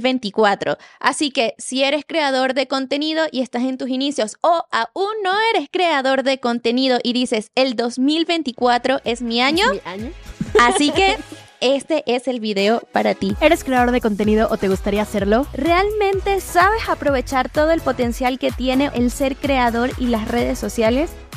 2024. Así que si eres creador de contenido y estás en tus inicios o aún no eres creador de contenido y dices el 2024 es mi año, ¿Mi año? así que este es el video para ti. ¿Eres creador de contenido o te gustaría hacerlo? ¿Realmente sabes aprovechar todo el potencial que tiene el ser creador y las redes sociales?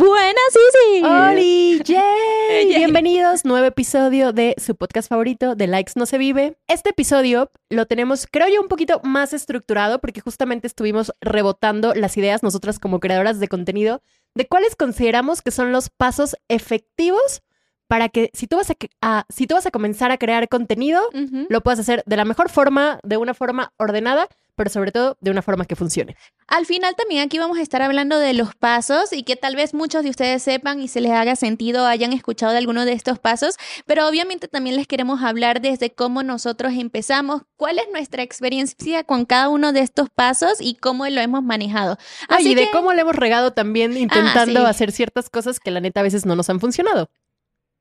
Buenas, Isis. ¡Holi! ¡Yay! Bienvenidos, nuevo episodio de su podcast favorito, de Likes No Se Vive. Este episodio lo tenemos, creo yo, un poquito más estructurado porque justamente estuvimos rebotando las ideas nosotras como creadoras de contenido de cuáles consideramos que son los pasos efectivos para que si tú vas a, a- si tú vas a comenzar a crear contenido, lo puedas hacer de la mejor forma, de una forma ordenada, pero sobre todo de una forma que funcione. Al final también aquí vamos a estar hablando de los pasos y que tal vez muchos de ustedes sepan y se les haga sentido, hayan escuchado de alguno de estos pasos, pero obviamente también les queremos hablar desde cómo nosotros empezamos, cuál es nuestra experiencia con cada uno de estos pasos y cómo lo hemos manejado. Ah, Así y de que- cómo le hemos regado también intentando sí. hacer ciertas cosas que la neta a veces no nos han funcionado.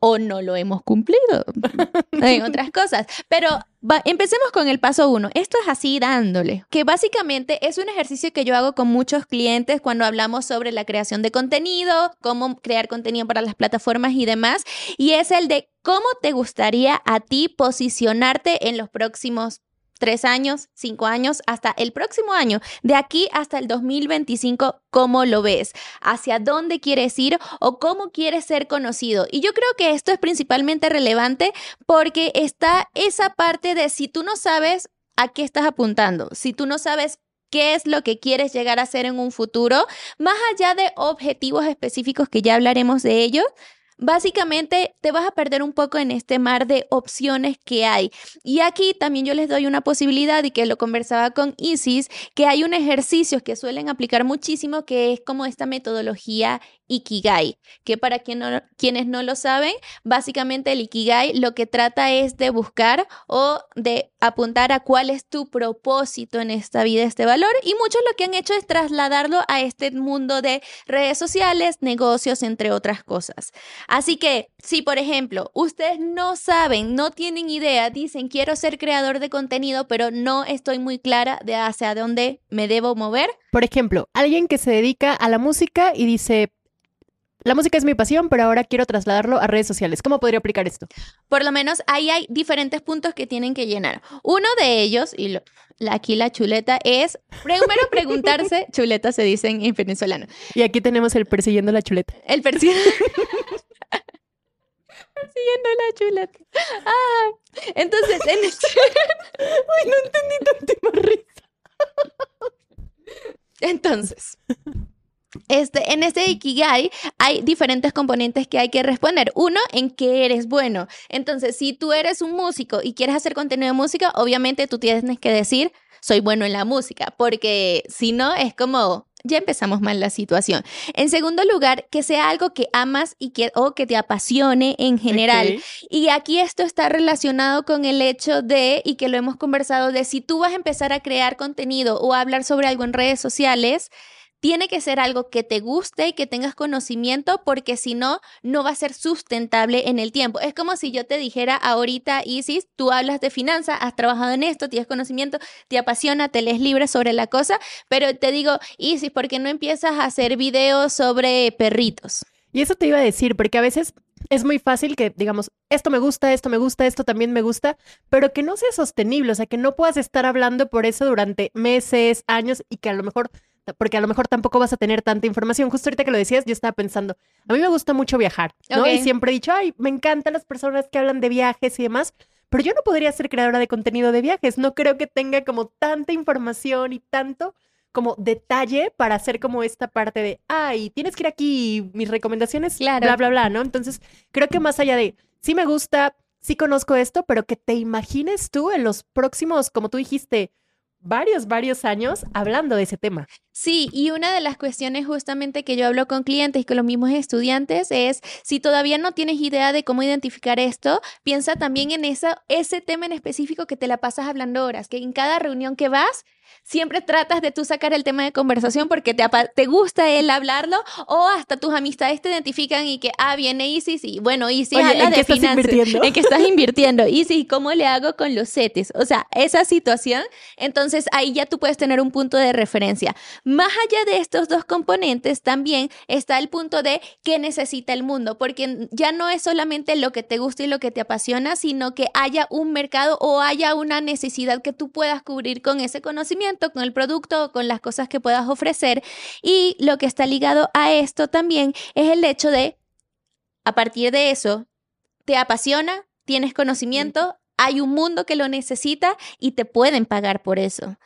O no lo hemos cumplido en otras cosas. Pero va- empecemos con el paso uno. Esto es así dándole, que básicamente es un ejercicio que yo hago con muchos clientes cuando hablamos sobre la creación de contenido, cómo crear contenido para las plataformas y demás, y es el de cómo te gustaría a ti posicionarte en los próximos tres años, cinco años, hasta el próximo año, de aquí hasta el 2025, ¿cómo lo ves? ¿Hacia dónde quieres ir o cómo quieres ser conocido? Y yo creo que esto es principalmente relevante porque está esa parte de si tú no sabes a qué estás apuntando, si tú no sabes qué es lo que quieres llegar a ser en un futuro, más allá de objetivos específicos que ya hablaremos de ellos, Básicamente te vas a perder un poco en este mar de opciones que hay. Y aquí también yo les doy una posibilidad y que lo conversaba con Isis, que hay un ejercicio que suelen aplicar muchísimo que es como esta metodología Ikigai, que para quienes no lo saben, básicamente el Ikigai lo que trata es de buscar o de apuntar a cuál es tu propósito en esta vida, este valor. Y muchos lo que han hecho es trasladarlo a este mundo de redes sociales, negocios, entre otras cosas. Así que, si por ejemplo, ustedes no saben, no tienen idea, dicen quiero ser creador de contenido, pero no estoy muy clara de hacia dónde me debo mover, Por ejemplo, alguien que se dedica a la música y dice, la música es mi pasión, pero ahora quiero trasladarlo a redes sociales. ¿Cómo podría aplicar esto? por lo menos ahí hay diferentes puntos que tienen que llenar. Uno de ellos, y lo- aquí la chuleta, es primero preguntarse, chuleta se dice en, en venezolano, Y aquí tenemos el persiguiendo la chuleta. el persi- persiguiendo la chuleta. Ah, entonces, en este- Ay, no entendí tanta risa. Entonces, este, en este Ikigai hay diferentes componentes que hay que responder. Uno, en qué eres bueno. Entonces, si tú eres un músico y quieres hacer contenido de música, obviamente tú tienes que decir, soy bueno en la música, porque si no, es como, ya empezamos mal la situación. En segundo lugar, que sea algo que amas y que, o que te apasione en general. Y aquí esto está relacionado con el hecho de, y que lo hemos conversado, de si tú vas a empezar a crear contenido o a hablar sobre algo en redes sociales, tiene que ser algo que te guste y que tengas conocimiento, porque si no, no va a ser sustentable en el tiempo. Es como si yo te dijera ahorita, Isis, tú hablas de finanzas, has trabajado en esto, tienes conocimiento, te apasiona, te lees libres sobre la cosa, pero te digo, Isis, ¿por qué no empiezas a hacer videos sobre perritos? Y eso te iba a decir, porque a veces es muy fácil que digamos, esto me gusta, esto me gusta, esto también me gusta, pero que no sea sostenible, o sea, que no puedas estar hablando por eso durante meses, años y que a lo mejor, porque a lo mejor tampoco vas a tener tanta información. Justo ahorita que lo decías, yo estaba pensando, a mí me gusta mucho viajar, ¿no? Y siempre he dicho, ay, me encantan las personas que hablan de viajes y demás. Pero yo no podría ser creadora de contenido de viajes, no creo que tenga como tanta información y tanto como detalle para hacer como esta parte de, ay, tienes que ir aquí, mis recomendaciones, claro. bla, bla, bla, ¿no? Entonces, creo que más allá de, sí me gusta, sí conozco esto, pero que te imagines tú en los próximos, como tú dijiste, varios, varios años hablando de ese tema. Sí, y una de las cuestiones justamente que yo hablo con clientes y con los mismos estudiantes es, si todavía no tienes idea de cómo identificar esto, piensa también en esa, ese tema en específico que te la pasas hablando horas, que en cada reunión que vas, siempre tratas de tú sacar el tema de conversación porque te, te gusta él hablarlo o hasta tus amistades te identifican y que, ah, viene Isis y bueno, Isis habla de finanzas. En que estás invirtiendo. Isis, ¿cómo le hago con los CETES? O sea, esa situación, entonces ahí ya tú puedes tener un punto de referencia. Más allá de estos dos componentes, también está el punto de qué necesita el mundo, porque ya no es solamente lo que te gusta y lo que te apasiona, sino que haya un mercado o haya una necesidad que tú puedas cubrir con ese conocimiento, con el producto con las cosas que puedas ofrecer. Y lo que está ligado a esto también es el hecho de, a partir de eso, te apasiona, tienes conocimiento, hay un mundo que lo necesita y te pueden pagar por eso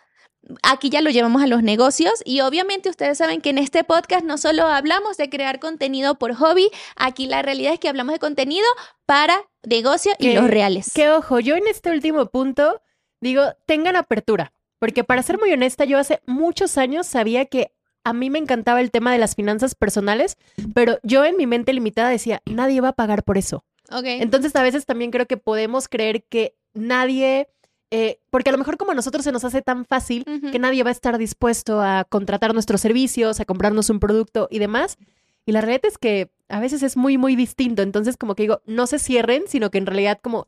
aquí ya lo llevamos a los negocios y obviamente ustedes saben que en este podcast no solo hablamos de crear contenido por hobby, aquí la realidad es que hablamos de contenido para negocio y los reales. Que ojo, yo en este último punto digo, tengan apertura, porque para ser muy honesta, yo hace muchos años sabía que a mí me encantaba el tema de las finanzas personales, pero yo en mi mente limitada decía, nadie va a pagar por eso. Okay. Entonces a veces también creo que podemos creer que nadie eh, porque a lo mejor como a nosotros se nos hace tan fácil que nadie va a estar dispuesto a contratar nuestros servicios, a comprarnos un producto y demás. Y la realidad es que a veces es muy, muy distinto. Entonces, como que digo, no se cierren, sino que en realidad como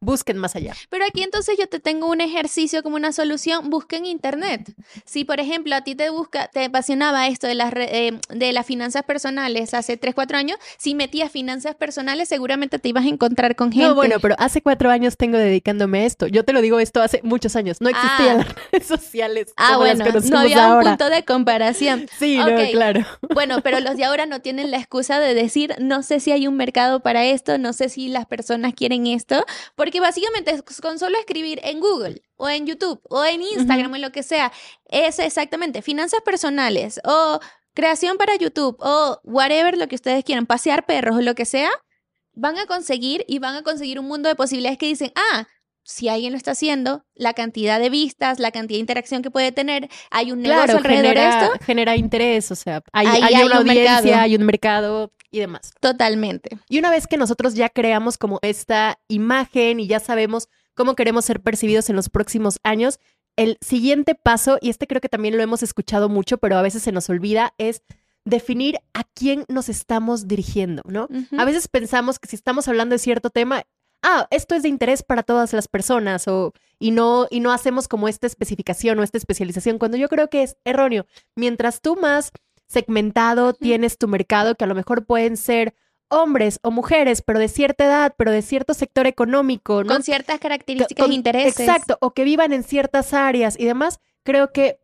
busquen más allá. Pero aquí entonces yo te tengo un ejercicio como una solución, busquen internet. Si por ejemplo a ti te busca, te apasionaba esto de las eh, de las finanzas personales hace 3, 4 años, si metías finanzas personales seguramente te ibas a encontrar con gente. No, bueno, pero hace cuatro años tengo dedicándome a esto. Yo te lo digo esto hace muchos años. No existían Ah. las redes sociales. Ah, como las bueno, conocemos no había ahora. un punto de comparación. Sí, no, claro. Bueno, pero los de ahora no tienen la excusa de decir, no sé si hay un mercado para esto, no sé si las personas quieren esto, porque básicamente es con solo escribir en Google o en YouTube o en Instagram o en lo que sea, es exactamente finanzas personales o creación para YouTube o whatever lo que ustedes quieran, pasear perros o lo que sea, van a conseguir y van a conseguir un mundo de posibilidades que dicen, ah, si alguien lo está haciendo, la cantidad de vistas, la cantidad de interacción que puede tener, hay un negocio Claro, alrededor de genera, esto. genera interés, o sea, hay, Ahí hay hay una un audiencia, mercado. hay un mercado y demás. Totalmente. Y una vez que nosotros ya creamos como esta imagen y ya sabemos cómo queremos ser percibidos en los próximos años, el siguiente paso, y este creo que también lo hemos escuchado mucho, pero a veces se nos olvida, es definir a quién nos estamos dirigiendo, ¿no? A veces pensamos que si estamos hablando de cierto tema, ah, esto es de interés para todas las personas o y no y no hacemos como esta especificación o esta especialización cuando yo creo que es erróneo. Mientras tú más segmentado tienes tu mercado que a lo mejor pueden ser hombres o mujeres, pero de cierta edad, pero de cierto sector económico, ¿no? Con ciertas características Con- e intereses. Exacto, o que vivan en ciertas áreas y demás, creo que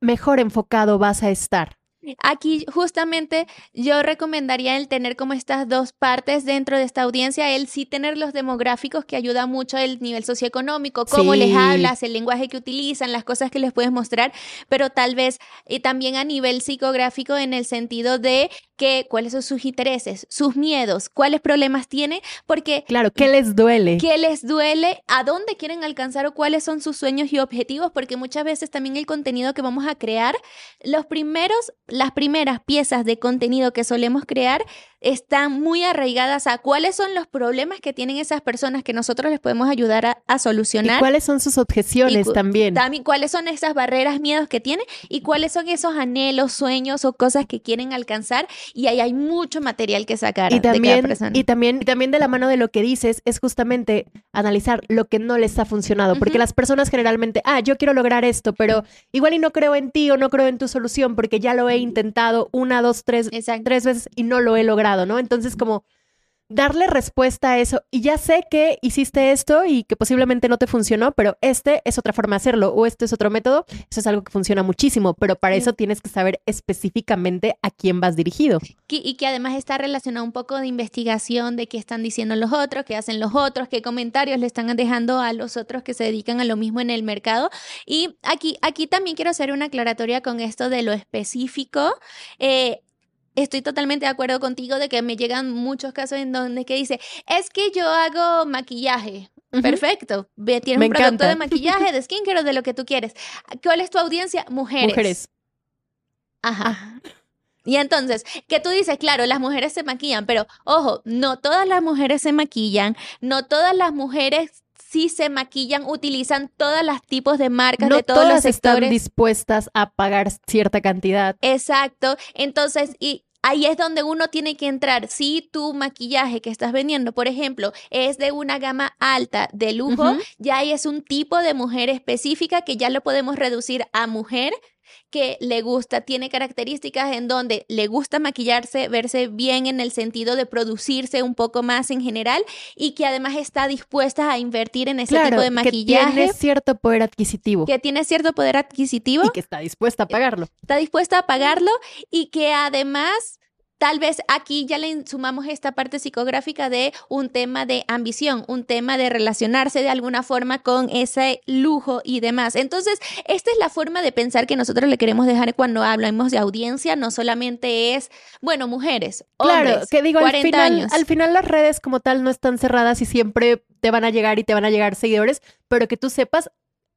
mejor enfocado vas a estar. Aquí justamente yo recomendaría el tener como estas dos partes dentro de esta audiencia, el sí tener los demográficos que ayuda mucho el nivel socioeconómico, cómo Sí. les hablas, el lenguaje que utilizan, las cosas que les puedes mostrar, pero tal vez eh, también a nivel psicográfico en el sentido de que cuáles son sus intereses, sus miedos, cuáles problemas tiene, porque Claro, ¿qué les duele? qué les duele, a dónde quieren alcanzar o cuáles son sus sueños y objetivos, porque muchas veces también el contenido que vamos a crear, los primeros, las primeras piezas de contenido que solemos crear están muy arraigadas a cuáles son los problemas que tienen esas personas que nosotros les podemos ayudar a, a solucionar. ¿Y cuáles son sus objeciones también? También cuáles son esas barreras, miedos que tienen y cuáles son esos anhelos, sueños o cosas que quieren alcanzar. Y ahí hay mucho material que sacar y también, de cada persona. Y también, y también de la mano de lo que dices es justamente analizar lo que no les ha funcionado. Porque las personas generalmente, ah, yo quiero lograr esto, pero igual y no creo en ti o no creo en tu solución porque ya lo he intentado una, dos, tres, tres veces y no lo he logrado, ¿no? Entonces, como darle respuesta a eso. Y ya sé que hiciste esto y que posiblemente no te funcionó, pero este es otra forma de hacerlo o este es otro método. Eso es algo que funciona muchísimo, pero para eso tienes que saber específicamente a quién vas dirigido. Y que además está relacionado un poco de investigación de qué están diciendo los otros, qué hacen los otros, qué comentarios le están dejando a los otros que se dedican a lo mismo en el mercado. Y aquí, aquí también quiero hacer una aclaratoria con esto de lo específico. Eh, estoy totalmente de acuerdo contigo de que me llegan muchos casos en donde que dice, es que yo hago maquillaje. Perfecto. Tienes un producto de maquillaje, de skincare o de lo que tú quieres. ¿Cuál es tu audiencia? Mujeres. Mujeres. Ajá. Y entonces, que tú dices, claro, las mujeres se maquillan, pero ojo, no todas las mujeres se maquillan, no todas las mujeres sí se maquillan, utilizan todos los tipos de marcas de todos los sectores. están dispuestas a pagar cierta cantidad. Exacto. Entonces, y ahí es donde uno tiene que entrar. Si tu maquillaje que estás vendiendo, por ejemplo, es de una gama alta de lujo, ya ahí es un tipo de mujer específica que ya lo podemos reducir a mujer que le gusta, tiene características en donde le gusta maquillarse, verse bien en el sentido de producirse un poco más en general y que además está dispuesta a invertir en ese tipo de maquillaje. Que tiene cierto poder adquisitivo. Que tiene cierto poder adquisitivo. Y que está dispuesta a pagarlo. Está dispuesta a pagarlo y que además Tal vez aquí ya le sumamos esta parte psicográfica de un tema de ambición, un tema de relacionarse de alguna forma con ese lujo y demás. Entonces, esta es la forma de pensar que nosotros le queremos dejar cuando hablamos de audiencia, no solamente es, bueno, mujeres, hombres, claro, que digo, 40 al final, años. Al final las redes como tal no están cerradas y siempre te van a llegar y te van a llegar seguidores, pero que tú sepas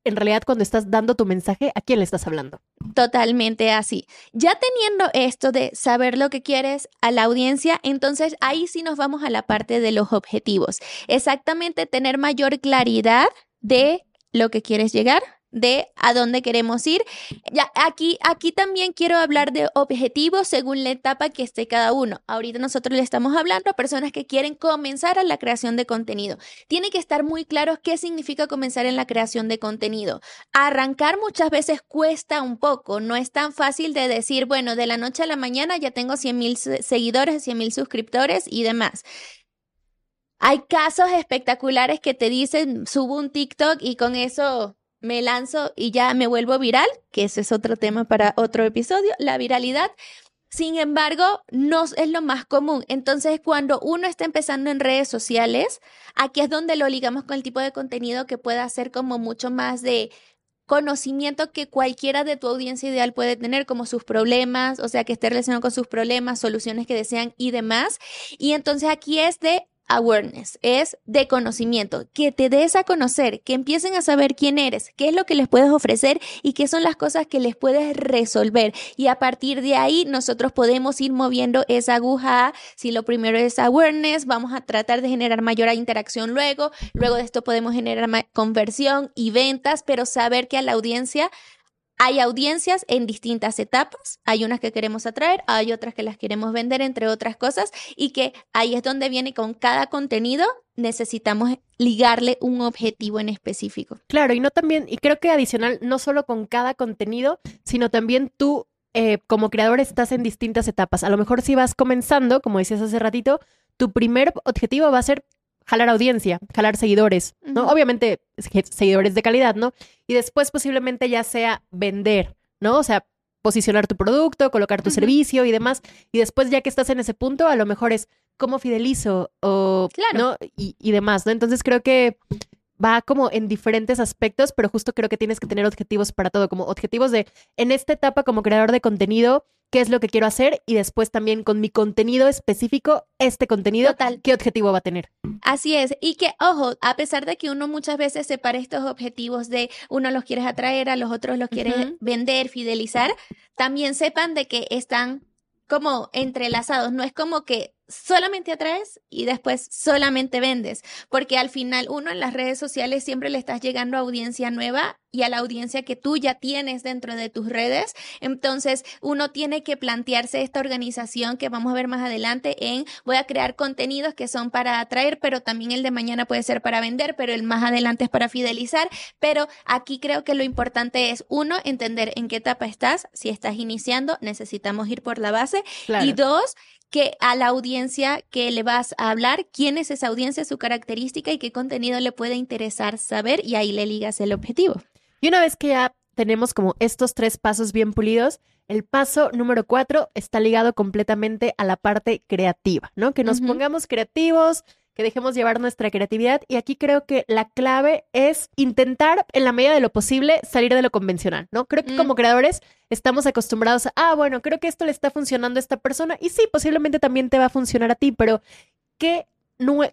en realidad cuando estás dando tu mensaje, ¿a quién le estás hablando? Totalmente así. Ya teniendo esto de saber lo que quieres a la audiencia, entonces ahí sí nos vamos a la parte de los objetivos. Exactamente tener mayor claridad de lo que quieres llegar, de a dónde queremos ir. Ya aquí, aquí también quiero hablar de objetivos según la etapa que esté cada uno. Ahorita nosotros le estamos hablando a personas que quieren comenzar a la creación de contenido. Tiene que estar muy claro qué significa comenzar en la creación de contenido. Arrancar muchas veces cuesta un poco, no es tan fácil de decir, bueno, de la noche a la mañana ya tengo 100 mil seguidores, 100 mil suscriptores y demás. Hay casos espectaculares que te dicen, subo un TikTok y con eso me lanzo y ya me vuelvo viral, que ese es otro tema para otro episodio, la viralidad. Sin embargo, no es lo más común. Entonces, cuando uno está empezando en redes sociales, aquí es donde lo ligamos con el tipo de contenido que pueda ser como mucho más de conocimiento que cualquiera de tu audiencia ideal puede tener, como sus problemas, o sea, que esté relacionado con sus problemas, soluciones que desean y demás. Y entonces aquí es de awareness, es de conocimiento, que te des a conocer, que empiecen a saber quién eres, qué es lo que les puedes ofrecer y qué son las cosas que les puedes resolver. Y a partir de ahí nosotros podemos ir moviendo esa aguja. Si lo primero es awareness, vamos a tratar de generar mayor interacción luego. Luego de esto podemos generar conversión y ventas, pero saber que a la audiencia hay audiencias en distintas etapas, hay unas que queremos atraer, hay otras que las queremos vender, entre otras cosas, y que ahí es donde viene con cada contenido necesitamos ligarle un objetivo en específico. Claro, y no también, y creo que adicional, no solo con cada contenido, sino también tú eh, como creador estás en distintas etapas. A lo mejor si vas comenzando, como decías hace ratito, tu primer objetivo va a ser jalar audiencia, jalar seguidores, ¿no? Obviamente seguidores de calidad, ¿no? Y después posiblemente ya sea vender, ¿no? O sea, posicionar tu producto, colocar tu servicio y demás. Y después ya que estás en ese punto, a lo mejor es cómo fidelizo o, claro. ¿no? Y, y demás, ¿no? Entonces creo que va como en diferentes aspectos, pero justo creo que tienes que tener objetivos para todo, como objetivos de, en esta etapa como creador de contenido, qué es lo que quiero hacer y después también con mi contenido específico, este contenido, qué objetivo va a tener. Así es, y que, ojo, a pesar de que uno muchas veces separa estos objetivos de uno los quieres atraer, a los otros los quieres vender, fidelizar, también sepan de que están como entrelazados, no es como que solamente atraes y después solamente vendes, porque al final uno en las redes sociales siempre le estás llegando a audiencia nueva y a la audiencia que tú ya tienes dentro de tus redes. Entonces, uno tiene que plantearse esta organización que vamos a ver más adelante en voy a crear contenidos que son para atraer, pero también el de mañana puede ser para vender, pero el más adelante es para fidelizar. Pero aquí creo que lo importante es, uno, entender en qué etapa estás. Si estás iniciando, necesitamos ir por la base. Y dos, que a la audiencia que le vas a hablar, quién es esa audiencia, su característica y qué contenido le puede interesar saber y ahí le ligas el objetivo. Y una vez que ya tenemos como estos tres pasos bien pulidos, el paso número cuatro está ligado completamente a la parte creativa, ¿no? Que nos pongamos creativos, que dejemos llevar nuestra creatividad y aquí creo que la clave es intentar en la medida de lo posible salir de lo convencional, ¿no? Creo que como mm. creadores estamos acostumbrados a, ah, bueno, creo que esto le está funcionando a esta persona y sí, posiblemente también te va a funcionar a ti, pero ¿qué,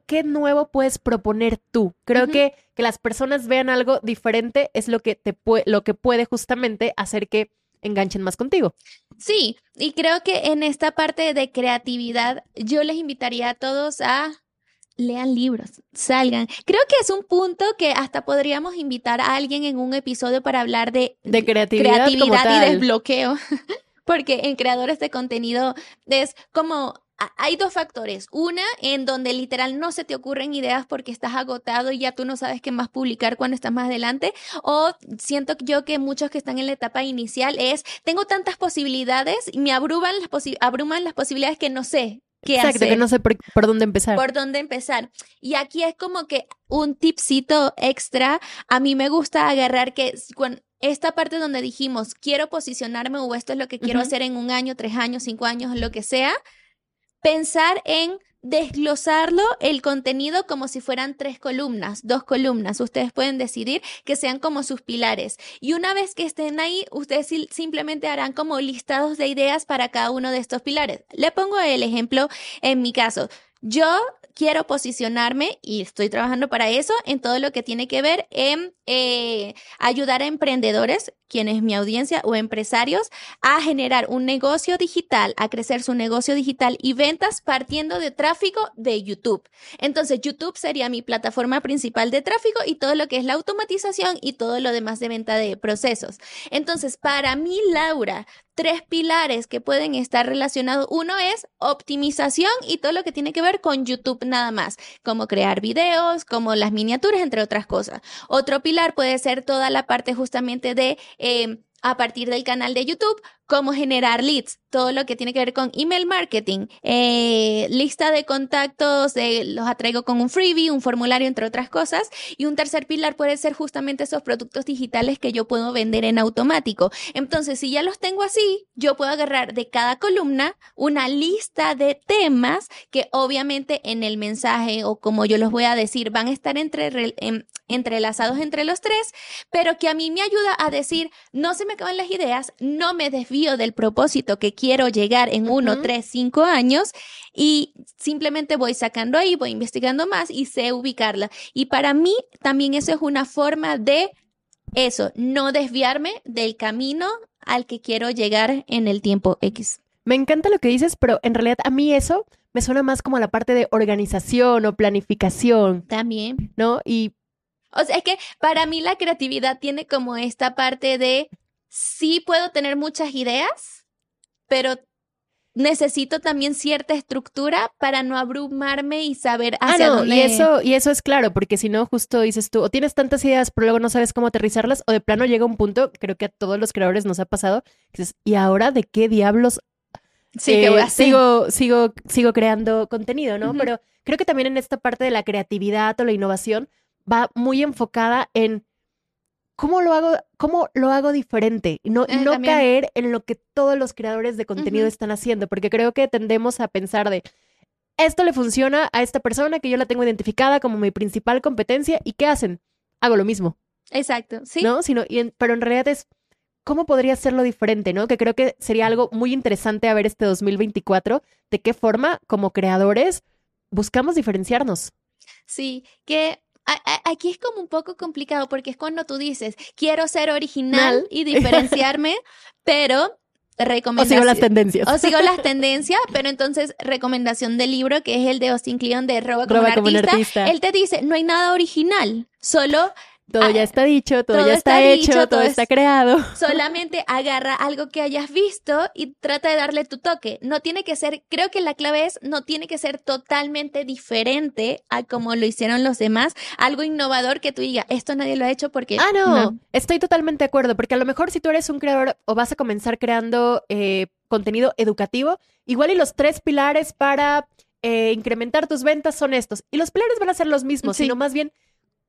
qué nuevo puedes proponer tú? Creo que que las personas vean algo diferente es lo que te lo que puede justamente hacer que enganchen más contigo. Sí, y creo que en esta parte de creatividad yo les invitaría a todos a lean libros, salgan. Creo que es un punto que hasta podríamos invitar a alguien en un episodio para hablar de, de creatividad, y desbloqueo. Porque en creadores de contenido es como hay dos factores. Una, en donde literal no se te ocurren ideas porque estás agotado y ya tú no sabes qué más publicar cuando estás más adelante. O siento yo que muchos que están en la etapa inicial es, tengo tantas posibilidades y me abruman las, abruman las posibilidades que no sé Exacto, que no sé por, dónde empezar. Por dónde empezar. Y aquí es como que un tipcito extra. A mí me gusta agarrar que con esta parte donde dijimos, quiero posicionarme o esto es lo que quiero hacer en un año, tres años, cinco años, lo que sea, pensar en desglosarlo el contenido como si fueran tres columnas, dos columnas. Ustedes pueden decidir que sean como sus pilares. Y una vez que estén ahí, ustedes simplemente harán como listados de ideas para cada uno de estos pilares. Le pongo el ejemplo en mi caso. Yo quiero posicionarme y estoy trabajando para eso en todo lo que tiene que ver en eh, ayudar a emprendedores, quienes mi audiencia o empresarios, a generar un negocio digital, a crecer su negocio digital y ventas partiendo de tráfico de YouTube. Entonces, YouTube sería mi plataforma principal de tráfico y todo lo que es la automatización y todo lo demás de venta de procesos. Entonces, para mí, Laura, tres pilares que pueden estar relacionados. Uno es optimización y todo lo que tiene que ver con YouTube nada más, como crear videos, como las miniaturas, entre otras cosas. Otro pilar puede ser toda la parte justamente de... Eh, a partir del canal de YouTube, cómo generar leads, todo lo que tiene que ver con email marketing, eh, lista de contactos, los atraigo con un freebie, un formulario, entre otras cosas. Y un tercer pilar puede ser justamente esos productos digitales que yo puedo vender en automático. Entonces, si ya los tengo así, yo puedo agarrar de cada columna una lista de temas que obviamente en el mensaje o como yo los voy a decir van a estar entre, entrelazados entre los tres, pero que a mí me ayuda a decir, no se me acaban las ideas, no me desvío del propósito que quiero llegar en uno, tres, cinco años y simplemente voy sacando ahí, voy investigando más y sé ubicarla. Y para mí también eso es una forma de eso, no desviarme del camino al que quiero llegar en el tiempo X. Me encanta lo que dices, pero en realidad a mí eso me suena más como la parte de organización o planificación. También. ¿No? Y... O sea, es que para mí la creatividad tiene como esta parte de sí puedo tener muchas ideas, pero necesito también cierta estructura para no abrumarme y saber ah, hacia ah, no, y eso y eso es claro, porque si no justo dices tú, o tienes tantas ideas pero luego no sabes cómo aterrizarlas o de plano llega un punto, creo que a todos los creadores nos ha pasado, que dices, ¿y ahora de qué diablos sí, que voy a sigo sigo sigo creando contenido, ¿no? Pero creo que también en esta parte de la creatividad o la innovación va muy enfocada en ¿cómo lo hago, cómo lo hago diferente? Y no, no caer en lo que todos los creadores de contenido están haciendo, porque creo que tendemos a pensar de, esto le funciona a esta persona que yo la tengo identificada como mi principal competencia, ¿y qué hacen? Hago lo mismo. Exacto, sí. ¿No? Sino, y pero en realidad es, ¿cómo podría hacerlo diferente? ¿No? Que creo que sería algo muy interesante a ver este 2024, de qué forma, como creadores, buscamos diferenciarnos. Sí, que aquí es como un poco complicado porque es cuando tú dices, quiero ser original y diferenciarme, pero O recomendación. sigo las tendencias. O sigo las tendencias, pero entonces recomendación del libro que es el de Austin Kleon de Roba como, Roba un, como un artista. artista. Él te dice, no hay nada original, solo todo ah, ya está dicho, todo, todo ya está, está hecho, dicho, todo todo está es- creado. solamente agarra algo que hayas visto y trata de darle tu toque. No tiene que ser, creo que la clave es, no tiene que ser totalmente diferente a como lo hicieron los demás, algo innovador que tú digas, esto nadie lo ha hecho porque... Ah, no, estoy totalmente de acuerdo, porque a lo mejor si tú eres un creador o vas a comenzar creando eh, contenido educativo, igual y los tres pilares para eh, incrementar tus ventas son estos. Y los pilares van a ser los mismos, Sí. sino más bien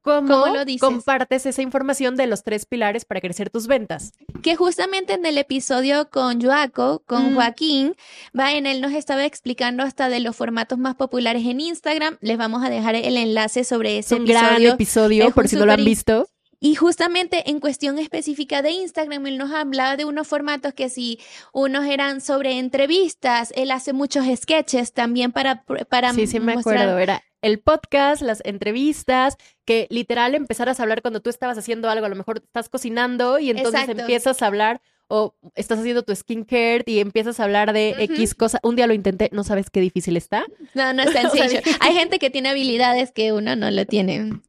cómo, ¿Cómo lo dices? compartes esa información de los tres pilares para crecer tus ventas. que justamente en el episodio con Joaco, con Mm. Joaquín, va en él nos estaba explicando hasta de los formatos más populares en Instagram. Les vamos a dejar el enlace sobre Es ese un gran episodio. es por si no lo han visto. Y justamente en cuestión específica de Instagram, él nos hablaba de unos formatos que si unos eran sobre entrevistas, él hace muchos sketches también para, para Sí, sí me mostrar- acuerdo. Era el podcast, las entrevistas, que literal empezaras a hablar cuando tú estabas haciendo algo. A lo mejor estás cocinando y entonces Exacto. empiezas a hablar o estás haciendo tu skincare y empiezas a hablar de. X cosa. Un día lo intenté, no sabes qué difícil está. No, no es sencillo. Hay gente que tiene habilidades que uno no lo tiene.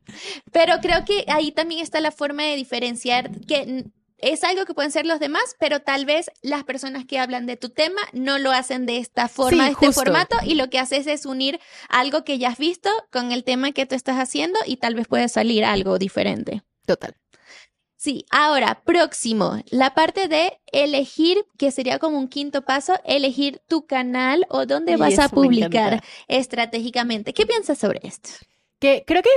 Pero creo que ahí también está la forma de diferenciar que es algo que pueden ser los demás, pero tal vez las personas que hablan de tu tema no lo hacen de esta forma, Sí, de este justo. formato, y lo que haces es unir algo que ya has visto con el tema que tú estás haciendo y tal vez puede salir algo diferente. Total. Sí, ahora, próximo, la parte de elegir, que sería como un quinto paso, elegir tu canal o dónde Y vas a publicar estratégicamente. ¿Qué piensas sobre esto? Que creo que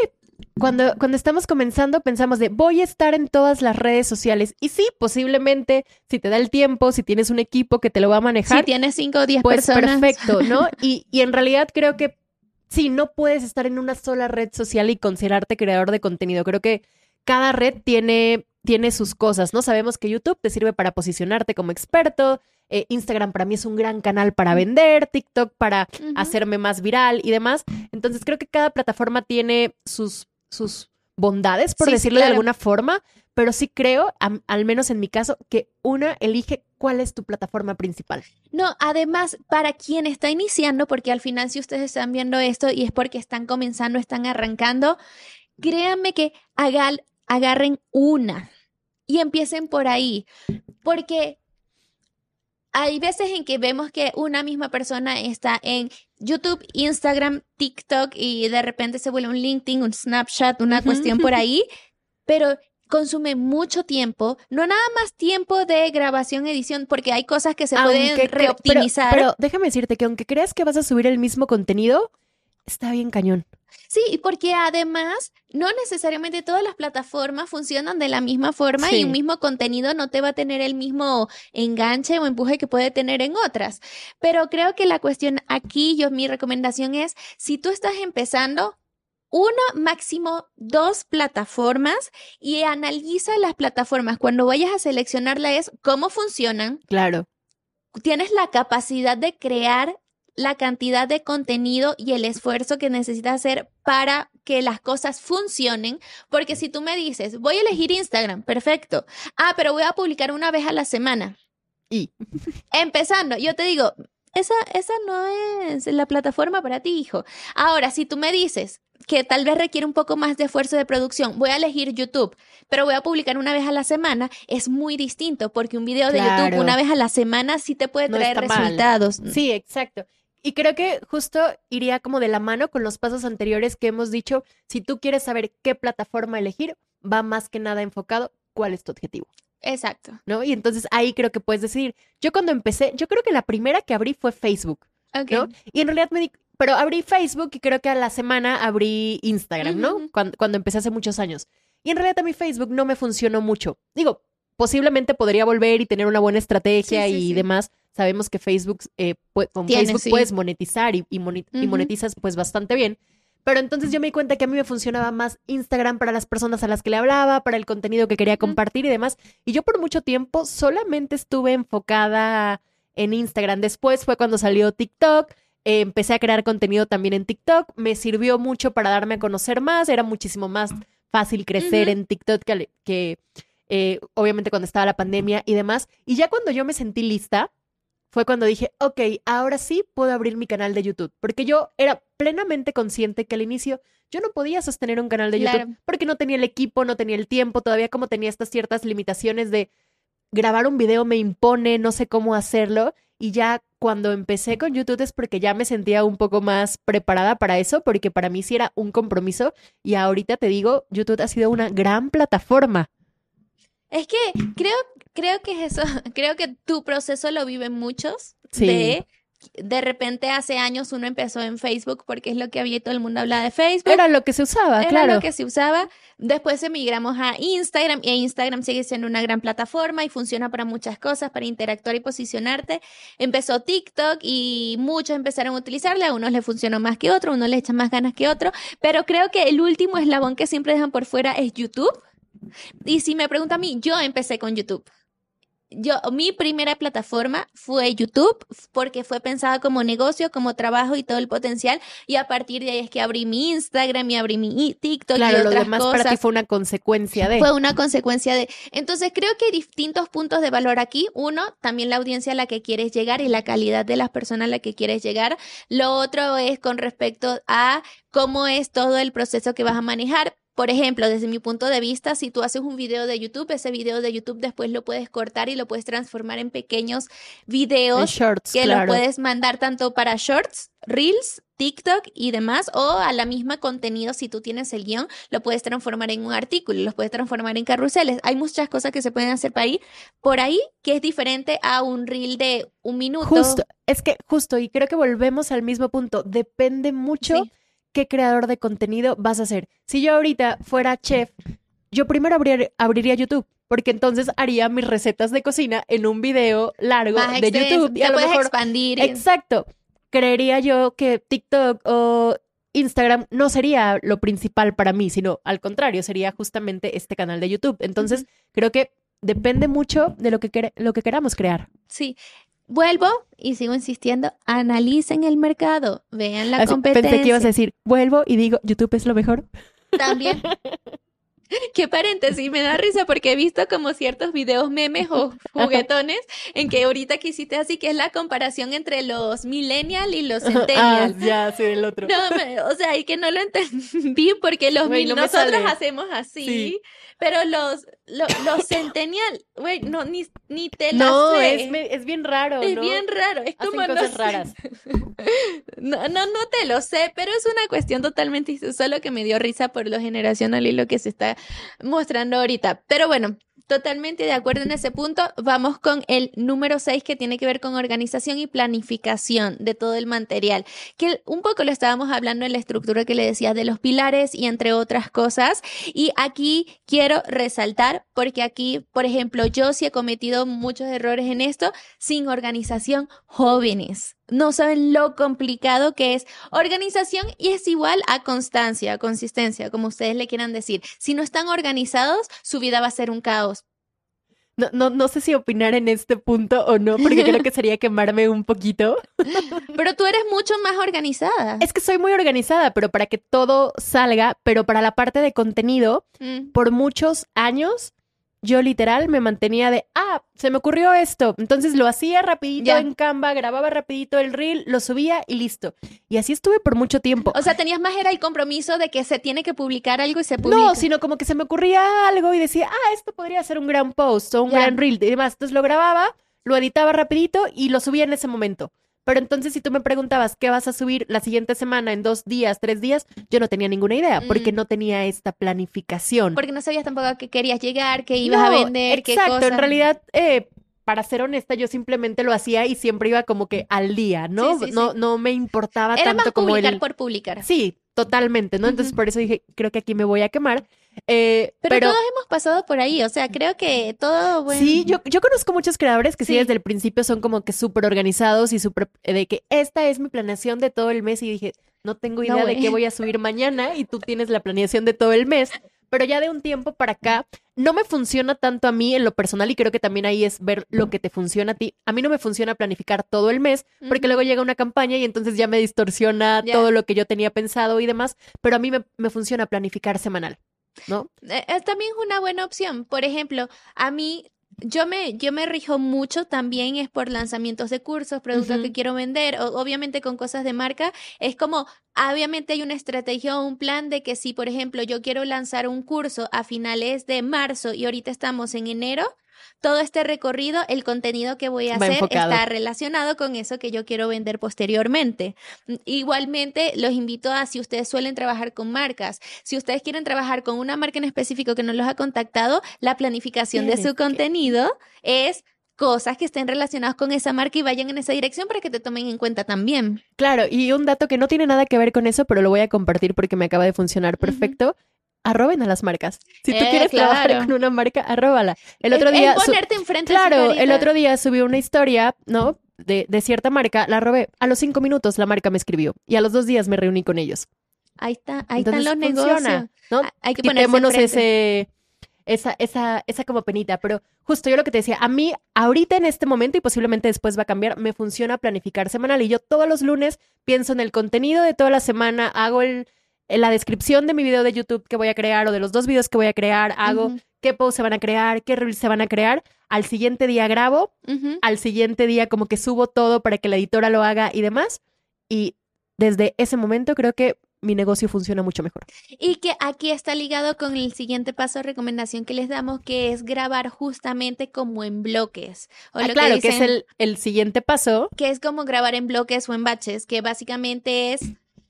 cuando, cuando estamos comenzando pensamos de voy a estar en todas las redes sociales. Y sí, posiblemente, si te da el tiempo, si tienes un equipo que te lo va a manejar, Si tienes 5 o 10 Pues personas. perfecto, ¿no? Y, y en realidad creo que sí, no puedes estar en una sola red social y considerarte creador de contenido. Creo que cada red tiene, tiene sus cosas, ¿no? Sabemos que YouTube te sirve para posicionarte como experto, eh, Instagram para mí es un gran canal para vender, TikTok para hacerme más viral y demás. Entonces creo que cada plataforma tiene sus, sus bondades, por Sí, sí, decirlo de alguna forma, pero sí creo, al menos en mi caso, que una elige cuál es tu plataforma principal. No, además, para quien está iniciando, porque al final si ustedes están viendo esto y es porque están comenzando, están arrancando, créanme que hagan- agarren una y empiecen por ahí, porque hay veces en que vemos que una misma persona está en YouTube, Instagram, TikTok y de repente se vuelve un LinkedIn, un Snapchat, una cuestión por ahí, pero consume mucho tiempo, no nada más tiempo de grabación, edición, porque hay cosas que se pueden Aunque reoptimizar. Pero, pero déjame decirte que aunque creas que vas a subir el mismo contenido, está bien cañón. Sí, y porque además no necesariamente todas las plataformas funcionan de la misma forma y un mismo contenido no te va a tener el mismo enganche o empuje que puede tener en otras. Pero creo que la cuestión aquí, yo mi recomendación es, si tú estás empezando, una, máximo dos plataformas y analiza las plataformas. Cuando vayas a seleccionarla es cómo funcionan, Claro. tienes la capacidad de crear la cantidad de contenido y el esfuerzo que necesitas hacer para que las cosas funcionen, porque si tú me dices, voy a elegir Instagram, perfecto. Ah, pero voy a publicar una vez a la semana. Y Empezando, yo te digo, esa, esa no es la plataforma para ti, hijo. Ahora, si tú me dices que tal vez requiere un poco más de esfuerzo de producción, voy a elegir YouTube, pero voy a publicar una vez a la semana, es muy distinto, porque un video de Claro. YouTube una vez a la semana sí te puede No traer mal. resultados. sí, exacto. Y creo que justo iría como de la mano con los pasos anteriores que hemos dicho. Si tú quieres saber qué plataforma elegir, va más que nada enfocado cuál es tu objetivo, Exacto. ¿no? Y entonces ahí creo que puedes decidir. Yo cuando empecé, yo creo que la primera que abrí fue Facebook. Ok. ¿no? Y en realidad me di, pero abrí Facebook y creo que a la semana abrí Instagram, ¿no? Cuando, cuando empecé hace muchos años. Y en realidad a mí Facebook no me funcionó mucho. Digo, posiblemente podría volver y tener una buena estrategia Sí, sí, y sí. demás. Sabemos que Facebook, eh, con Tiene, Facebook sí. puedes monetizar y, monetizas pues bastante bien. Pero entonces yo me di cuenta que a mí me funcionaba más Instagram para las personas a las que le hablaba, para el contenido que quería compartir y demás. Y yo por mucho tiempo solamente estuve enfocada en Instagram. Después fue cuando salió TikTok. eh, empecé a crear contenido también en TikTok. Me sirvió mucho para darme a conocer más. Era muchísimo más fácil crecer en TikTok que, que eh, obviamente cuando estaba la pandemia y demás. Y ya cuando yo me sentí lista, fue cuando dije, ok, ahora sí puedo abrir mi canal de YouTube, porque yo era plenamente consciente que al inicio yo no podía sostener un canal de YouTube Claro. porque no tenía el equipo, no tenía el tiempo, todavía como tenía estas ciertas limitaciones de grabar un video me impone, no sé cómo hacerlo. Y ya cuando empecé con YouTube es porque ya me sentía un poco más preparada para eso, porque para mí sí era un compromiso. Y ahorita te digo, YouTube ha sido una gran plataforma. Es que creo, creo que es eso, creo que tu proceso lo viven muchos. Sí. De, de repente hace años uno empezó en Facebook porque es lo que había y todo el mundo hablaba de Facebook. Era lo que se usaba, Era claro. lo que se usaba. Después emigramos a Instagram y Instagram sigue siendo una gran plataforma y funciona para muchas cosas, para interactuar y posicionarte. Empezó TikTok y muchos empezaron a utilizarla. A unos le funcionó más que otro, a unos le echan más ganas que otro. Pero creo que el último eslabón que siempre dejan por fuera es YouTube. Y si me pregunta a mí, yo empecé con YouTube. Yo, mi primera plataforma fue YouTube porque fue pensada como negocio, como trabajo y todo el potencial. Y a partir de ahí es que abrí mi Instagram y abrí mi TikTok y Claro, lo demás cosas. para ti fue una consecuencia de. Fue una consecuencia de. Entonces, creo que hay distintos puntos de valor aquí. Uno, también la audiencia a la que quieres llegar y la calidad de las personas a la que quieres llegar. Lo otro es con respecto a cómo es todo el proceso que vas a manejar. Por ejemplo, desde mi punto de vista, si tú haces un video de YouTube, ese video de YouTube después lo puedes cortar y lo puedes transformar en pequeños en videos shorts, que claro. lo puedes mandar tanto para shorts, reels, TikTok y demás, o a la misma contenido, si tú tienes el guion, lo puedes transformar en un artículo, los puedes transformar en carruseles. Hay muchas cosas que se pueden hacer por ahí, por ahí que es diferente a un reel de un minuto. Justo, es que justo, y creo que volvemos al mismo punto. Depende mucho Sí. Qué creador de contenido vas a ser. Si yo ahorita fuera chef, yo primero abrir- abriría YouTube, porque entonces haría mis recetas de cocina en un video largo Más de extenso, YouTube. Y te a lo puedes mejor expandir. Exacto. Creería yo que TikTok o Instagram no sería lo principal para mí, sino al contrario, sería justamente este canal de YouTube. Entonces, creo que depende mucho de lo que, lo que queramos crear. Sí. Vuelvo y sigo insistiendo, analicen el mercado, vean la Así, competencia. Pensé que ibas a decir, vuelvo y digo, YouTube es lo mejor. También. Qué paréntesis, me da risa porque he visto como ciertos videos memes o juguetones en que ahorita que hiciste así, que es la comparación entre los millennial y los ah, centennial. ya, sí, el otro. No, me- o sea, y que no lo entendí porque los mil- no me nosotros hacemos así, Sí. pero los, lo- los centennial, güey, no, ni, ni te la No, sé. es, es bien raro, Es ¿no? bien raro, es Hacen como no cosas sé. raras. No, no, no te lo sé, pero es una cuestión totalmente solo que me dio risa por lo generacional y lo que se está mostrando ahorita. Pero bueno, totalmente de acuerdo en ese punto. Vamos con el número 6 que tiene que ver con organización y planificación de todo el material, que un poco lo estábamos hablando en la estructura que le decía de los pilares y entre otras cosas. Y aquí quiero resaltar, porque aquí, por ejemplo, yo sí he cometido muchos errores en esto, sin organización, jóvenes. No saben lo complicado que es organización y es igual a constancia, consistencia, como ustedes le quieran decir. Si no están organizados, su vida va a ser un caos. No, no, no sé si opinar en este punto o no, porque creo que sería quemarme un poquito. Pero tú eres mucho más organizada. Es que soy muy organizada, pero para que todo salga, pero para la parte de contenido, Mm, por muchos años, yo literal me mantenía de, ah, se me ocurrió esto. Entonces lo hacía rapidito Ya. en Canva, grababa rapidito el reel, lo subía y listo. Y así estuve por mucho tiempo. O sea, tenías más era el compromiso de que se tiene que publicar algo y se publica. No, sino como que se me ocurría algo y decía, ah, esto podría ser un gran post o un Ya. gran reel y demás. Entonces lo grababa, lo editaba rapidito y lo subía en ese momento. Pero entonces si tú me preguntabas qué vas a subir la siguiente semana, en dos días, tres días, yo no tenía ninguna idea porque Mm. no tenía esta planificación. Porque no sabías tampoco a qué querías llegar, qué ibas a vender, qué Exacto, cosas. en realidad, eh, para ser honesta, yo simplemente lo hacía y siempre iba como que al día, ¿no? Sí, sí, no, sí. no me importaba Era tanto más como publicar el... por publicar. Sí, totalmente, ¿no? Entonces por eso dije, creo que aquí me voy a quemar. Eh, Pero, pero todos hemos pasado por ahí, o sea, creo que todo, bueno. Sí, yo, yo conozco muchos creadores que sí. Sí. desde el principio son como que súper organizados y súper eh, de que esta es mi planeación de todo el mes y dije, no tengo idea de qué voy a subir mañana y tú tienes la planeación de todo el mes. Pero ya de un tiempo para acá no me funciona tanto a mí en lo personal y creo que también ahí es ver lo que te funciona a ti. A mí no me funciona planificar todo el mes porque luego llega una campaña y entonces ya me distorsiona todo lo que yo tenía pensado y demás, pero a mí me, me funciona planificar semanal. ¿No? Eh, eh, también es una buena opción. Por ejemplo, a mí yo me, yo me rijo mucho también es por lanzamientos de cursos, productos que quiero vender, o- obviamente con cosas de marca. Es como, obviamente hay una estrategia o un plan de que si, por ejemplo, yo quiero lanzar un curso a finales de marzo y ahorita estamos en enero, todo este recorrido, el contenido que voy a Va hacer enfocado. está relacionado con eso que yo quiero vender posteriormente. Mm, Igualmente, los invito a, si ustedes suelen trabajar con marcas, si ustedes quieren trabajar con una marca en específico que no los ha contactado, la planificación de su que- contenido es cosas que estén relacionadas con esa marca y vayan en esa dirección para que te tomen en cuenta también. Claro, y un dato que no tiene nada que ver con eso, pero lo voy a compartir porque me acaba de funcionar perfecto. Arroben a las marcas. Si tú Eh, quieres trabajar claro. con una marca, arróbala. El otro día. ponerte enfrente Claro, el otro día subí una historia, ¿no? De, de cierta marca, la robé. A los cinco minutos la marca me escribió y a los dos días me reuní con ellos. Ahí está, ahí Entonces, están los funciona, negocios. ¿no? Ah, Hay que Quitémonos ese, esa, esa, esa como penita. Pero justo yo lo que te decía, a mí ahorita en este momento y posiblemente después va a cambiar, me funciona planificar semanal y yo todos los lunes pienso en el contenido de toda la semana, hago el, en la descripción de mi video de YouTube que voy a crear o de los dos videos que voy a crear, hago Ujú, qué posts se van a crear, qué reels se van a crear. Al siguiente día grabo, ujú. al siguiente día como que subo todo para que la editora lo haga y demás. Y desde ese momento creo que mi negocio funciona mucho mejor. Y que aquí está ligado con el siguiente paso recomendación que les damos, que es grabar justamente como en bloques. O Ah, lo claro, que, es dicen- el, el siguiente paso. que es como grabar en bloques o en baches, que básicamente es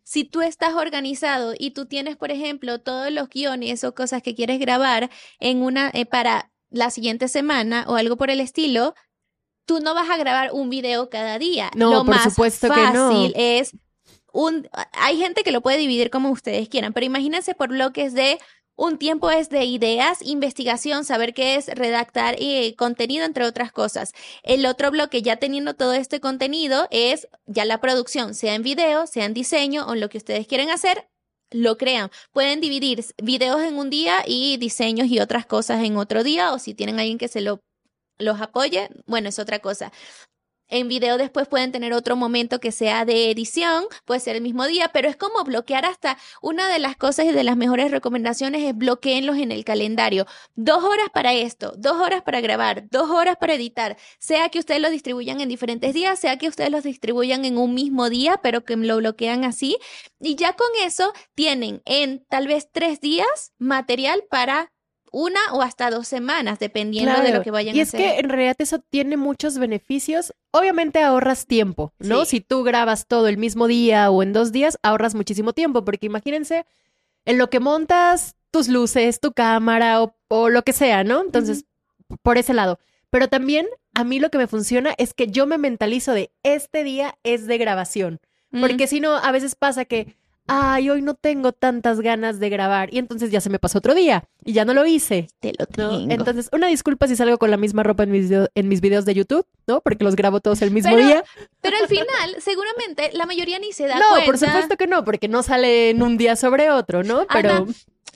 si tú estás organizado y tú tienes, por ejemplo, todos los guiones o cosas que quieres grabar en una eh, para la siguiente semana o algo por el estilo, tú no vas a grabar un video cada día. No, lo por más supuesto que no. fácil es un hay gente que lo puede dividir como ustedes quieran, pero imagínense por bloques de un tiempo es de ideas, investigación, saber qué es redactar eh, contenido, entre otras cosas. El otro bloque, ya teniendo todo este contenido, es ya la producción, sea en video, sea en diseño o en lo que ustedes quieren hacer, lo crean. Pueden dividir videos en un día y diseños y otras cosas en otro día, o si tienen alguien que se lo los apoye, bueno, es otra cosa. En video después pueden tener otro momento que sea de edición, puede ser el mismo día, pero es como bloquear hasta una de las cosas y de las mejores recomendaciones es bloqueenlos en el calendario. Dos horas para esto, dos horas para grabar, dos horas para editar, sea que ustedes lo distribuyan en diferentes días, sea que ustedes los distribuyan en un mismo día, pero que lo bloquean así. Y ya con eso tienen en tal vez tres días material para una o hasta dos semanas, dependiendo de lo que vayan Y a es hacer. que en realidad eso tiene muchos beneficios. Obviamente ahorras tiempo, ¿no? Sí. Si tú grabas todo el mismo día o en dos días, ahorras muchísimo tiempo, porque imagínense en lo que montas tus luces, tu cámara o, o lo que sea, ¿no? Entonces, por ese lado. Pero también a mí lo que me funciona es que yo me mentalizo de este día es de grabación. Mm. Porque si no, a veces pasa que, ay, hoy no tengo tantas ganas de grabar y entonces ya se me pasó otro día y ya no lo hice. te lo ¿no? tengo. Entonces, una disculpa si salgo con la misma ropa en mis, video- en mis videos de YouTube, ¿no? Porque los grabo todos el mismo Pero día. Pero al final, seguramente, la mayoría ni se da No, cuenta. por supuesto que no, porque no sale en un día sobre otro, ¿no? Pero Ana,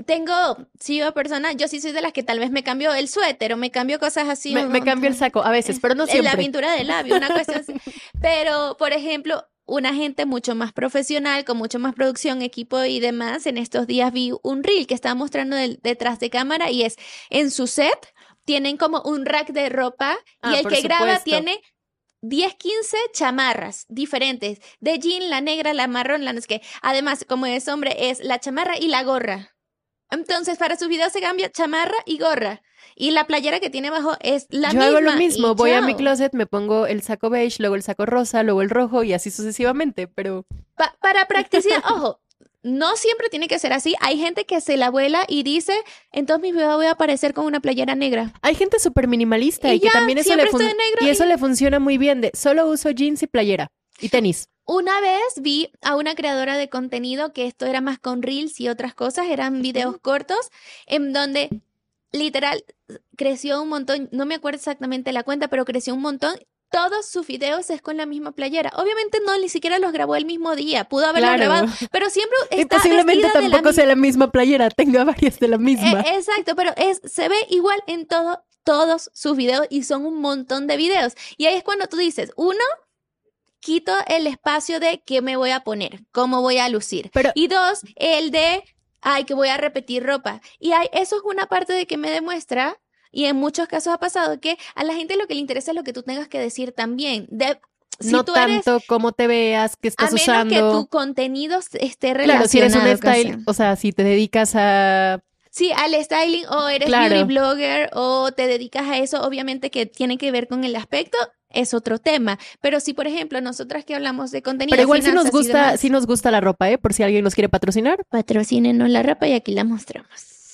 Tengo, sí, yo persona, yo sí soy de las que tal vez me cambio el suéter o me cambio cosas así. me, cambio el saco a veces, pero no en la siempre. pintura del labio, una cuestión así. Pero, por ejemplo, una gente mucho más profesional, con mucho más producción, equipo y demás, en estos días vi un reel que estaba mostrando del- detrás de cámara y es en su set tienen como un rack de ropa y Ah, el que graba tiene 10, 15 chamarras diferentes, de jean, la negra, la marrón, la no sé qué. Además, como es hombre, es la chamarra y la gorra. Entonces, para sus videos se cambia chamarra y gorra. Y la playera que tiene abajo es la Yo misma. hago lo mismo, voy a mi closet, me pongo el saco beige, luego el saco rosa, luego el rojo y así sucesivamente, pero Pa- para practicidad, ojo, no siempre tiene que ser así. Hay gente que se la vuela y dice, entonces mi videos voy a aparecer con una playera negra. hay gente súper minimalista y, Y que también eso le fun- y eso y- le funciona muy bien de solo uso jeans y playera y tenis. Una vez vi a una creadora de contenido que esto era más con reels y otras cosas, eran videos cortos, en donde literal creció un montón, no me acuerdo exactamente la cuenta, pero creció un montón. Todos sus videos es con la misma playera. Obviamente no, ni siquiera los grabó el mismo día. Pudo haberlo Claro. grabado, pero siempre Y está posiblemente de la tampoco sea la misma playera, tenga varias de la misma. Eh, exacto, pero es, se ve igual en todo, todos sus videos y son un montón de videos. Y ahí es cuando tú dices, uno, quito el espacio de qué me voy a poner, cómo voy a lucir. Pero- y dos, el de ay, que voy a repetir ropa. Y hay, eso es una parte de que me demuestra, y en muchos casos ha pasado, que a la gente lo que le interesa es lo que tú tengas que decir también. De, si no tú eres- tanto cómo te veas, qué a estás menos usando. que tu contenido esté relacionado. Claro, si eres un style, o sea, si te dedicas a... Sí, al styling o eres Claro. beauty blogger o te dedicas a eso, obviamente que tiene que ver con el aspecto, es otro tema. Pero si, por ejemplo, nosotras que hablamos de contenido, Pero igual sí nos gusta, sí nos gusta la ropa, ¿eh? Por si alguien nos quiere patrocinar. patrocínenos la ropa y aquí la mostramos.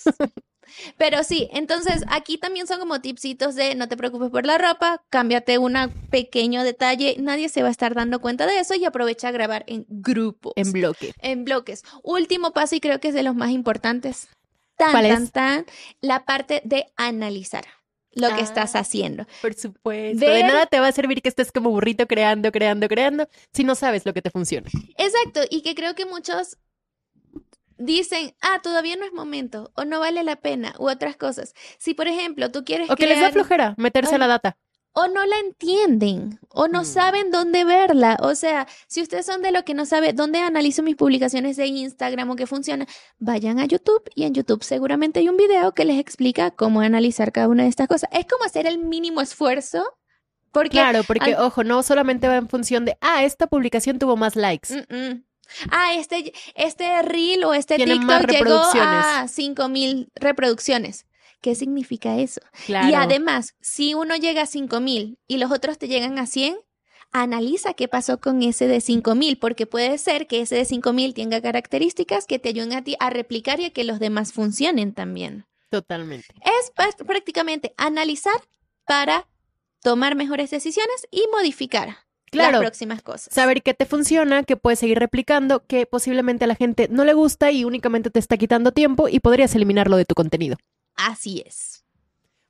Pero sí, entonces aquí también son como tipsitos de no te preocupes por la ropa, cámbiate un pequeño detalle, nadie se va a estar dando cuenta de eso y aprovecha a grabar en grupos. En bloque. en bloques. Último paso y creo que es de los más importantes. Tan, ¿Cuál tan, es? tan, la parte de analizar lo que Ah. estás haciendo. Por supuesto. De nada te va a servir que estés como burrito creando, creando, creando, si no sabes lo que te funciona. Exacto, y que creo que muchos dicen, ah, todavía no es momento, o no vale la pena, u otras cosas. Si, por ejemplo, tú quieres O que les da crear- flojera meterse a la data. O no la entienden, o no Mm. saben dónde verla. O sea, si ustedes son de lo que no sabe dónde analizo mis publicaciones de Instagram o qué funciona, vayan a YouTube y en YouTube seguramente hay un video que les explica cómo analizar cada una de estas cosas. Es como hacer el mínimo esfuerzo, porque Claro, porque, al- ojo, no solamente va en función de, ah, esta publicación tuvo más likes. Mm, mm. Ah, este, este reel o este Tiene TikTok más llegó a 5000 reproducciones. ¿Qué significa eso? Claro. Y además, si uno llega a 5000 y los otros te llegan a 100, analiza qué pasó con ese de 5000, porque puede ser que ese de 5000 tenga características que te ayuden a ti a replicar y a que los demás funcionen también. Totalmente. Es pr- prácticamente analizar para tomar mejores decisiones y modificar Claro. las próximas cosas. Saber qué te funciona, qué puedes seguir replicando, que posiblemente a la gente no le gusta y únicamente te está quitando tiempo y podrías eliminarlo de tu contenido. Así es.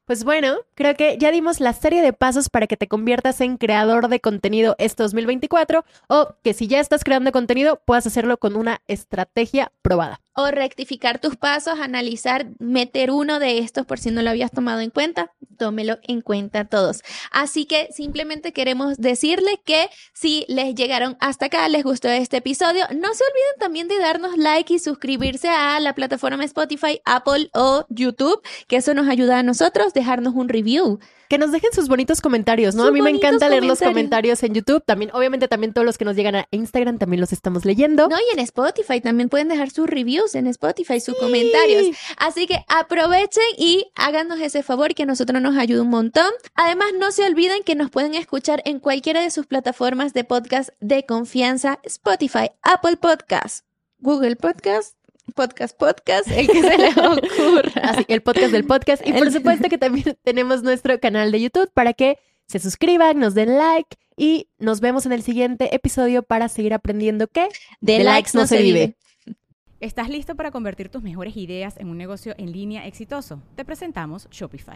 Pues bueno, creo que ya dimos la serie de pasos para que te conviertas en creador de contenido este 2024 o que si ya estás creando contenido puedas hacerlo con una estrategia probada. O rectificar tus pasos, analizar, meter uno de estos por si no lo habías tomado en cuenta, tómelo en cuenta todos. Así que simplemente queremos decirles que si les llegaron hasta acá, les gustó este episodio, no se olviden también de darnos like y suscribirse a la plataforma Spotify, Apple o YouTube, que eso nos ayuda a nosotros, dejarnos un review. Que nos dejen sus bonitos comentarios, ¿no? Sus a mí me encanta leer los comentarios. comentarios en YouTube, también obviamente también todos los que nos llegan a Instagram también los estamos leyendo. No, y en Spotify también pueden dejar sus reviews en Spotify, sus comentarios. Así que aprovechen y háganos ese favor que a nosotros nos ayuda un montón. Además, no se olviden que nos pueden escuchar en cualquiera de sus plataformas de podcast de confianza, Spotify, Apple Podcast, Google Podcast, Podcast Podcast, el que se les ocurra. Así, el podcast del podcast. Y por supuesto que también tenemos nuestro canal de YouTube para que se suscriban, nos den like y nos vemos en el siguiente episodio para seguir aprendiendo que De, likes no se vive. ¿Estás listo para convertir tus mejores ideas en un negocio en línea exitoso? Te presentamos Shopify.